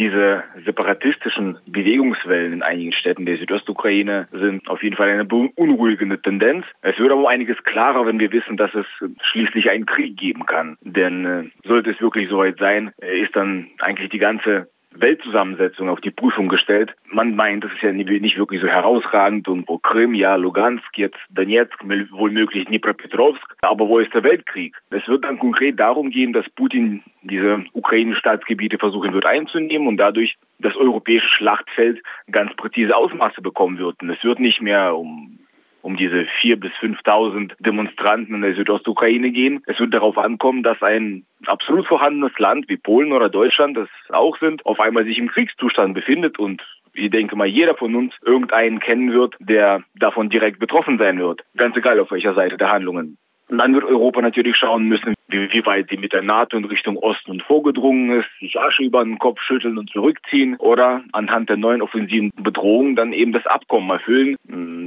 Diese separatistischen Bewegungswellen in einigen Städten der Südostukraine sind auf jeden Fall eine beunruhigende Tendenz. Es wird aber einiges klarer, wenn wir wissen, dass es schließlich einen Krieg geben kann. Denn äh, sollte es wirklich soweit sein, äh, ist dann eigentlich die ganze Weltzusammensetzung auf die Prüfung gestellt. Man meint, das ist ja nicht wirklich so herausragend und wo Krim, ja, Lugansk, jetzt Donetsk, wohl möglich Dnipropetrovsk. Aber wo ist der Weltkrieg? Es wird dann konkret darum gehen, dass Putin diese ukrainischen Staatsgebiete versuchen wird einzunehmen und dadurch das europäische Schlachtfeld ganz präzise Ausmaße bekommen wird. Und es wird nicht mehr um um diese vier bis 5.000 Demonstranten in der Südostukraine gehen. Es wird darauf ankommen, dass ein absolut vorhandenes Land wie Polen oder Deutschland, das auch sind, auf einmal sich im Kriegszustand befindet und ich denke mal, jeder von uns irgendeinen kennen wird, der davon direkt betroffen sein wird. Ganz egal auf welcher Seite der Handlungen. Und dann wird Europa natürlich schauen müssen, wie, weit die mit der NATO in Richtung Osten vorgedrungen ist, sich Asche über den Kopf schütteln und zurückziehen oder anhand der neuen offensiven Bedrohung dann eben das Abkommen erfüllen.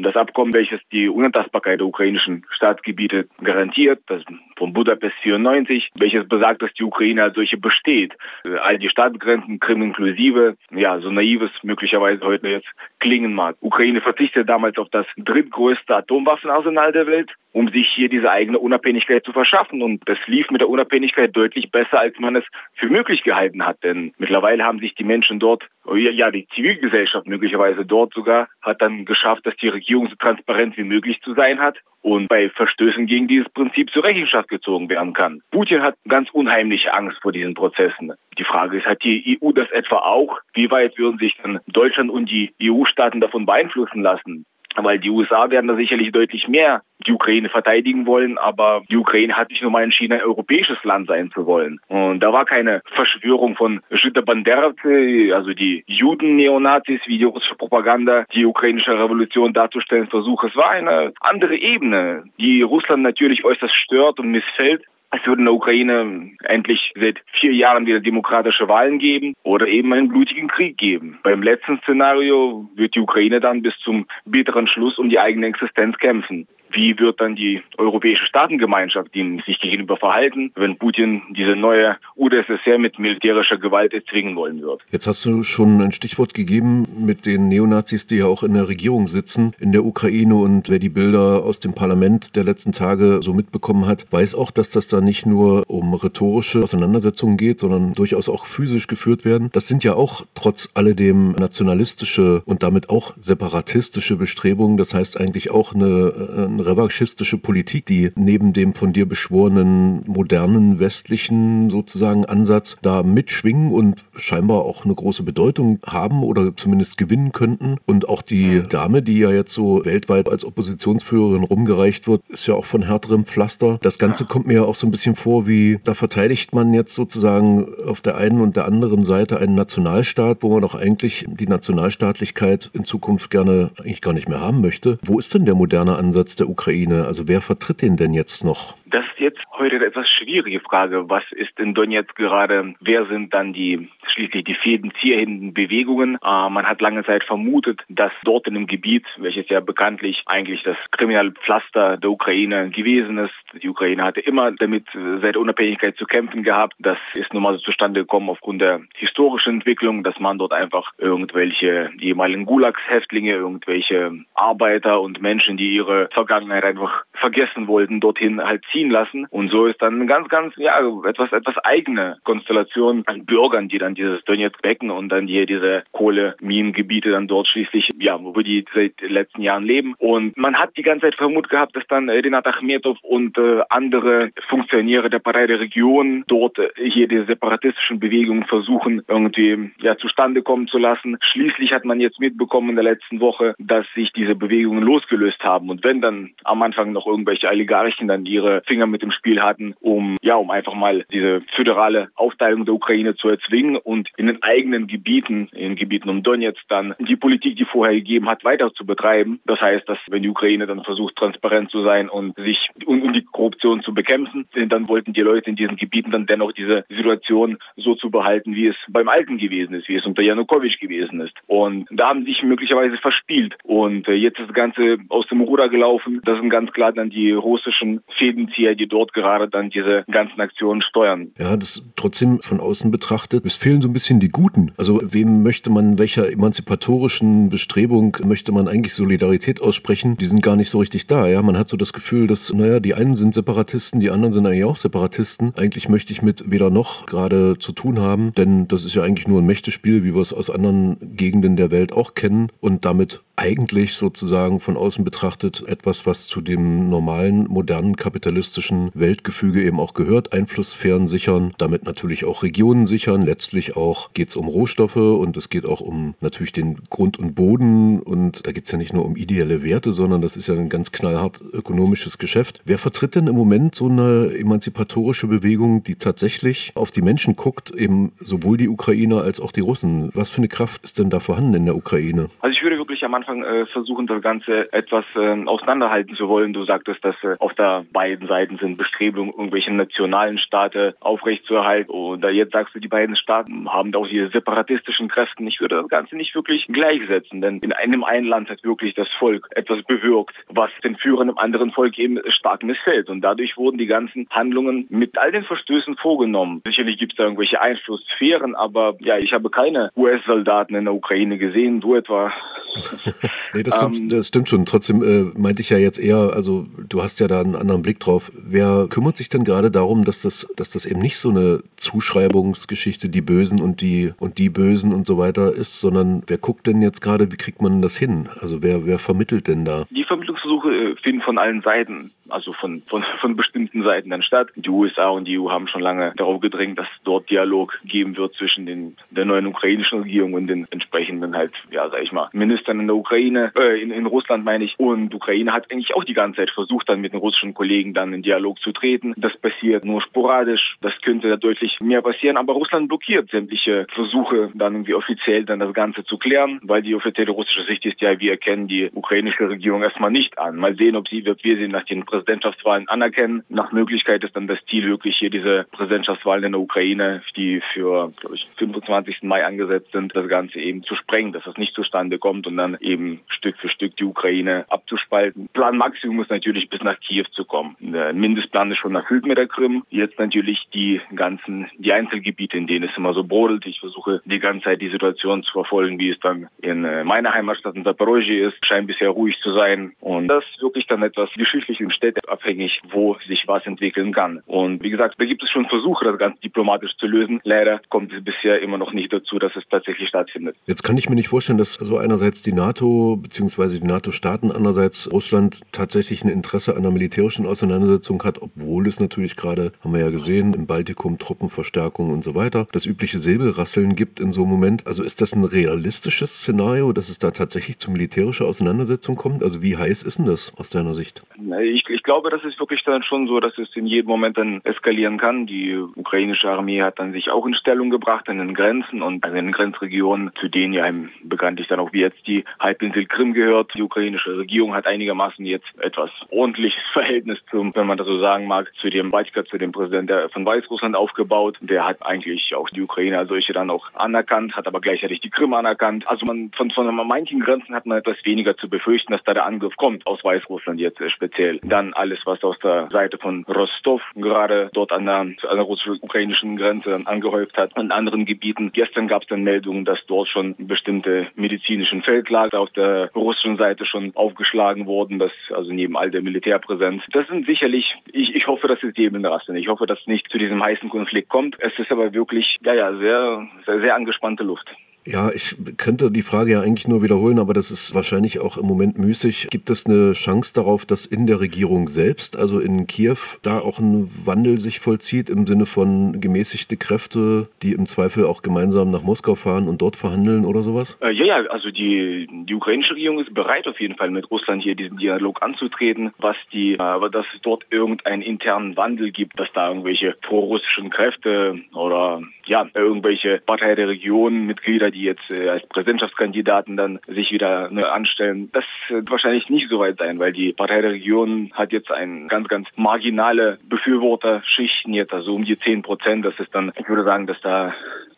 Das Abkommen, welches die Unantastbarkeit der ukrainischen Staatsgebiete garantiert, das von Budapest 94, welches besagt, dass die Ukraine als solche besteht. All die Staatsgrenzen, Krim inklusive, ja, so naives möglicherweise heute jetzt klingen mag. Ukraine verzichtet damals auf das drittgrößte Atomwaffenarsenal der Welt, um sich hier diese eigene Unabhängigkeit zu verschaffen. Und das lief mit der Unabhängigkeit deutlich besser, als man es für möglich gehalten hat. Denn mittlerweile haben sich die Menschen dort, ja, die Zivilgesellschaft möglicherweise dort sogar, hat dann geschafft, dass die Regierung so transparent wie möglich zu sein hat und bei Verstößen gegen dieses Prinzip zur Rechenschaft gezogen werden kann. Putin hat ganz unheimliche Angst vor diesen Prozessen. Die Frage ist, hat die EU das etwa auch? Wie weit würden sich dann Deutschland und die EU-Staaten davon beeinflussen lassen? Weil die USA werden da sicherlich deutlich mehr die Ukraine verteidigen wollen, aber die Ukraine hat sich nun mal entschieden, ein europäisches Land sein zu wollen. Und da war keine Verschwörung von Žyda Banderovцы, also die Juden-Neonazis, wie die russische Propaganda die ukrainische Revolution darzustellen versucht. Es war eine andere Ebene, die Russland natürlich äußerst stört und missfällt. Es würde in der Ukraine endlich seit vier Jahren wieder demokratische Wahlen geben oder eben einen blutigen Krieg geben. Beim letzten Szenario wird die Ukraine dann bis zum bitteren Schluss um die eigene Existenz kämpfen wie wird dann die europäische Staatengemeinschaft ihnen sich gegenüber verhalten, wenn Putin diese neue UdSSR mit militärischer Gewalt erzwingen wollen wird. Jetzt hast du schon ein Stichwort gegeben mit den Neonazis, die ja auch in der Regierung sitzen in der Ukraine und wer die Bilder aus dem Parlament der letzten Tage so mitbekommen hat, weiß auch, dass das da nicht nur um rhetorische Auseinandersetzungen geht, sondern durchaus auch physisch geführt werden. Das sind ja auch trotz alledem nationalistische und damit auch separatistische Bestrebungen. Das heißt eigentlich auch eine, eine revanchistische Politik, die neben dem von dir beschworenen modernen westlichen sozusagen Ansatz da mitschwingen und scheinbar auch eine große Bedeutung haben oder zumindest gewinnen könnten. Und auch die Dame, die ja jetzt so weltweit als Oppositionsführerin rumgereicht wird, ist ja auch von härterem Pflaster. Das Ganze kommt mir ja auch so ein bisschen vor, wie da verteidigt man jetzt sozusagen auf der einen und der anderen Seite einen Nationalstaat, wo man doch eigentlich die Nationalstaatlichkeit in Zukunft gerne eigentlich gar nicht mehr haben möchte. Wo ist denn der moderne Ansatz der Ukraine? Also wer vertritt den denn jetzt noch? Das ist jetzt heute eine etwas schwierige Frage. Was ist in Donetsk gerade? Wer sind dann die schließlich die fädenziehenden Bewegungen? Äh, man hat lange Zeit vermutet, dass dort in dem Gebiet, welches ja bekanntlich eigentlich das kriminelle Pflaster der Ukraine gewesen ist, die Ukraine hatte immer damit äh, seit Unabhängigkeit zu kämpfen gehabt. Das ist nun mal so zustande gekommen aufgrund der historischen Entwicklung, dass man dort einfach irgendwelche ehemaligen Gulags-Häftlinge, irgendwelche Arbeiter und Menschen, die ihre Vergangenheit einfach vergessen wollten, dorthin halt ziehen lassen. Und so ist dann eine ganz, ganz, ja, etwas, etwas eigene Konstellation an Bürgern, die dann dieses Donetsk Becken und dann hier diese Kohleminengebiete dann dort schließlich, ja, wo die seit den letzten Jahren leben. Und man hat die ganze Zeit vermutet gehabt, dass dann Renat Achmetov und äh, andere Funktionäre der Partei der Region dort äh, hier die separatistischen Bewegungen versuchen, irgendwie, ja, zustande kommen zu lassen. Schließlich hat man jetzt mitbekommen in der letzten Woche, dass sich diese Bewegungen losgelöst haben. Und wenn dann am Anfang noch irgendwelche Oligarchen dann ihre Finger mit dem Spiel hatten, um ja, um einfach mal diese föderale Aufteilung der Ukraine zu erzwingen und in den eigenen Gebieten, in Gebieten um Donetsk dann die Politik, die vorher gegeben hat, weiter zu betreiben. Das heißt, dass wenn die Ukraine dann versucht, transparent zu sein und sich und, und die Korruption zu bekämpfen, dann wollten die Leute in diesen Gebieten dann dennoch diese Situation so zu behalten, wie es beim Alten gewesen ist, wie es unter Janukowitsch gewesen ist. Und da haben sich möglicherweise verspielt. Und äh, jetzt ist das Ganze aus dem Ruder gelaufen. Das sind ganz klar dann die russischen Fäden Drahtzieher, die dort gerade dann diese ganzen Aktionen steuern. Ja, das trotzdem von außen betrachtet, es fehlen so ein bisschen die Guten. Also wem möchte man, welcher emanzipatorischen Bestrebung möchte man eigentlich Solidarität aussprechen? Die sind gar nicht so richtig da. Ja, man hat so das Gefühl, dass, naja, die einen sind Separatisten, die anderen sind eigentlich auch Separatisten. Eigentlich möchte ich mit weder noch gerade zu tun haben, denn das ist ja eigentlich nur ein Mächtespiel, wie wir es aus anderen Gegenden der Welt auch kennen und damit eigentlich sozusagen von außen betrachtet etwas, was zu dem normalen, modernen, kapitalistischen Weltgefüge eben auch gehört. Einflusssphären sichern, damit natürlich auch Regionen sichern. Letztlich auch geht es um Rohstoffe und es geht auch um natürlich den Grund und Boden. Und da geht es ja nicht nur um ideelle Werte, sondern das ist ja ein ganz knallhart ökonomisches Geschäft. Wer vertritt denn im Moment so eine emanzipatorische Bewegung, die tatsächlich auf die Menschen guckt, eben sowohl die Ukrainer als auch die Russen? Was für eine Kraft ist denn da vorhanden in der Ukraine? Also ich würde wirklich am äh, versuchen, das Ganze etwas äh, auseinanderhalten zu wollen. Du sagtest, dass äh, auf der beiden Seiten sind Bestrebungen, irgendwelche nationalen Staaten aufrechtzuerhalten. Und jetzt sagst du, die beiden Staaten haben da auch separatistischen Kräfte. Ich würde das Ganze nicht wirklich gleichsetzen, denn in einem einen Land hat wirklich das Volk etwas bewirkt, was den Führern im anderen Volk eben stark missfällt. Und dadurch wurden die ganzen Handlungen mit all den Verstößen vorgenommen. Sicherlich gibt es da irgendwelche Einflusssphären, aber ja, ich habe keine US-Soldaten in der Ukraine gesehen. Du etwa nee, das stimmt, ähm, das stimmt schon. Trotzdem äh, meinte ich ja jetzt eher, also du hast ja da einen anderen Blick drauf. Wer kümmert sich denn gerade darum, dass das, dass das eben nicht so eine Zuschreibungsgeschichte, die Bösen und die und die Bösen und so weiter ist, sondern wer guckt denn jetzt gerade, wie kriegt man das hin? Also wer, wer vermittelt denn da? Die Vermittlungsversuche äh, finden von allen Seiten, also von, von, von bestimmten Seiten dann statt. Die USA und die EU haben schon lange darauf gedrängt, dass dort Dialog geben wird zwischen den, der neuen ukrainischen Regierung und den entsprechenden halt, ja, sag ich mal, Ministern in der Ukraine, äh, in, in Russland meine ich. Und Ukraine hat eigentlich auch die ganze Zeit versucht, dann mit den russischen Kollegen dann in Dialog zu treten. Das passiert nur sporadisch. Das könnte da deutlich mehr passieren. Aber Russland blockiert sämtliche Versuche, dann irgendwie offiziell dann das Ganze zu klären, weil die offizielle russische Sicht ist ja, wir erkennen die ukrainische Regierung erstmal nicht an. Mal sehen, ob sie, wird wir sie nach den Präsidentschaftswahlen anerkennen. Nach Möglichkeit ist dann das Ziel wirklich hier diese Präsidentschaftswahlen in der Ukraine, die für, glaube ich, 25. Mai angesetzt sind, das Ganze eben zu sprengen, dass das nicht zustande kommt und dann eben Stück für Stück die Ukraine abzuspalten. Plan Maximum ist natürlich bis nach Kiew zu kommen. Der Mindestplan ist schon erfüllt mit der Krim. Jetzt natürlich die ganzen, die Einzelgebiete, in denen es immer so brodelt. Ich versuche die ganze Zeit die Situation zu verfolgen, wie es dann in äh, meiner Heimatstadt in Zaporozhye ist. Scheint bisher ruhig zu sein. Und das ist wirklich dann etwas geschichtlich und städteabhängig, wo sich was entwickeln kann. Und wie gesagt, da gibt es schon Versuche, das Ganze diplomatisch zu lösen. Leider kommt es bisher immer noch nicht dazu, dass es tatsächlich stattfindet. Jetzt kann ich mir nicht vorstellen, dass so einerseits die NATO bzw. die NATO-Staaten, andererseits Russland tatsächlich ein Interesse an einer militärischen Auseinandersetzung hat, obwohl es natürlich gerade, haben wir ja gesehen, im Baltikum Truppenverstärkung und so weiter, das übliche Säbelrasseln gibt in so einem Moment. Also ist das ein realistisches Szenario, dass es da tatsächlich zu militärischer Auseinandersetzung kommt? Also wie heiß ist denn das aus deiner Sicht? Ich, ich glaube, das ist wirklich dann schon so, dass es in jedem Moment dann eskalieren kann. Die ukrainische Armee hat dann sich auch in Stellung gebracht an den Grenzen und an den Grenzregionen, zu denen ja bekanntlich dann auch wie jetzt die Halbinsel Krim gehört. Die ukrainische Regierung hat einigermaßen jetzt etwas ordentliches Verhältnis zum, wenn man das so sagen mag, zu dem Batschka, zu dem Präsidenten von Weißrussland aufgebaut. Der hat eigentlich auch die Ukraine als solche dann auch anerkannt, hat aber gleichzeitig die Krim anerkannt. Also man von, von manchen Grenzen hat man etwas weniger zu befürchten, dass da der Angriff kommt aus Weißrussland jetzt äh, speziell. Dann alles, was aus der Seite von Rostov gerade dort an der, an der russisch-ukrainischen Grenze angehäuft hat, an anderen Gebieten. Gestern gab es dann Meldungen, dass dort schon bestimmte medizinischen Feldlager auf der russischen Seite schon aufgeschlagen wurden, dass also neben all der Militärpräsenz. Das sind sicherlich, ich, ich hoffe, dass es die Ebene Ich hoffe, dass es nicht zu diesem heißen Konflikt kommt. Es ist aber wirklich, ja, ja, sehr, sehr, sehr angespannte Luft. Ja, ich könnte die Frage ja eigentlich nur wiederholen, aber das ist wahrscheinlich auch im Moment müßig. Gibt es eine Chance darauf, dass in der Regierung selbst, also in Kiew, da auch ein Wandel sich vollzieht im Sinne von gemäßigte Kräfte, die im Zweifel auch gemeinsam nach Moskau fahren und dort verhandeln oder sowas? Äh, ja, ja, also die, die ukrainische Regierung ist bereit auf jeden Fall mit Russland hier diesen Dialog anzutreten, was die, äh, dass es dort irgendeinen internen Wandel gibt, dass da irgendwelche prorussischen Kräfte oder ja, irgendwelche Partei der Region, Mitglieder, die jetzt äh, als Präsidentschaftskandidaten dann sich wieder ne, anstellen. Das wird wahrscheinlich nicht so weit sein, weil die Partei der Region hat jetzt ein ganz, ganz marginale Befürworterschichten jetzt, also um die 10 Prozent. Das ist dann, ich würde sagen, dass da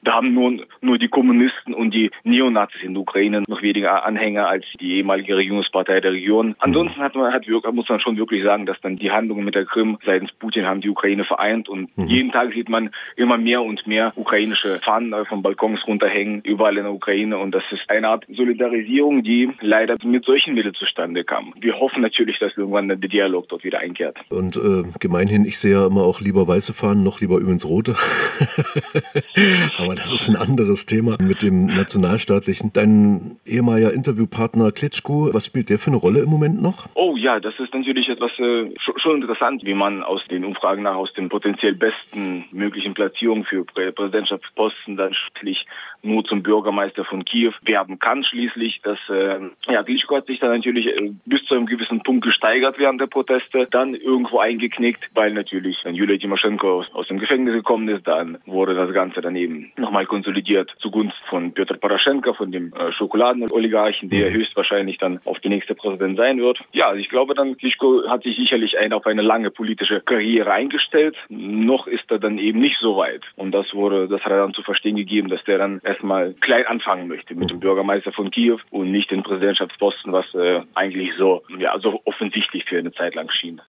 Da haben nur, nur die Kommunisten und die Neonazis in der Ukraine noch weniger Anhänger als die ehemalige Regierungspartei der Region. Ansonsten hat man, hat, muss man schon wirklich sagen, dass dann die Handlungen mit der Krim seitens Putin haben die Ukraine vereint und mhm. jeden Tag sieht man immer mehr und mehr ukrainische Fahnen von Balkons runterhängen, überall in der Ukraine und das ist eine Art Solidarisierung, die leider mit solchen Mitteln zustande kam. Wir hoffen natürlich, dass irgendwann der Dialog dort wieder einkehrt. Und äh, gemeinhin, ich sehe ja immer auch lieber weiße Fahnen, noch lieber übrigens rote. Aber das ist ein anderes Thema mit dem nationalstaatlichen. Dein ehemaliger Interviewpartner Klitschko, was spielt der für eine Rolle im Moment noch? Oh ja, das ist natürlich etwas äh, schon interessant, wie man aus den Umfragen nach aus den potenziell besten möglichen Platzierungen für Prä Präsidentschaftsposten dann schließlich nur zum Bürgermeister von Kiew werden kann. Schließlich, dass äh, ja, Klitschko hat sich dann natürlich äh, bis zu einem gewissen Punkt gesteigert während der Proteste, dann irgendwo eingeknickt, weil natürlich dann Julia Timoschenko aus, aus dem Gefängnis gekommen ist. Dann wurde das Ganze daneben nochmal konsolidiert zugunsten von Petr Poroschenko, von dem äh, Schokoladenoligarchen, der mhm. höchstwahrscheinlich dann auf die nächste Präsident sein wird. Ja, also ich glaube dann, Klitschko hat sich sicherlich ein, auf eine lange politische Karriere eingestellt. Noch ist er dann eben nicht so weit. Und das wurde, das hat er dann zu verstehen gegeben, dass der dann erstmal klein anfangen möchte mit dem Bürgermeister von Kiew und nicht den Präsidentschaftsposten, was äh, eigentlich so, ja, so offensichtlich für eine Zeit lang schien.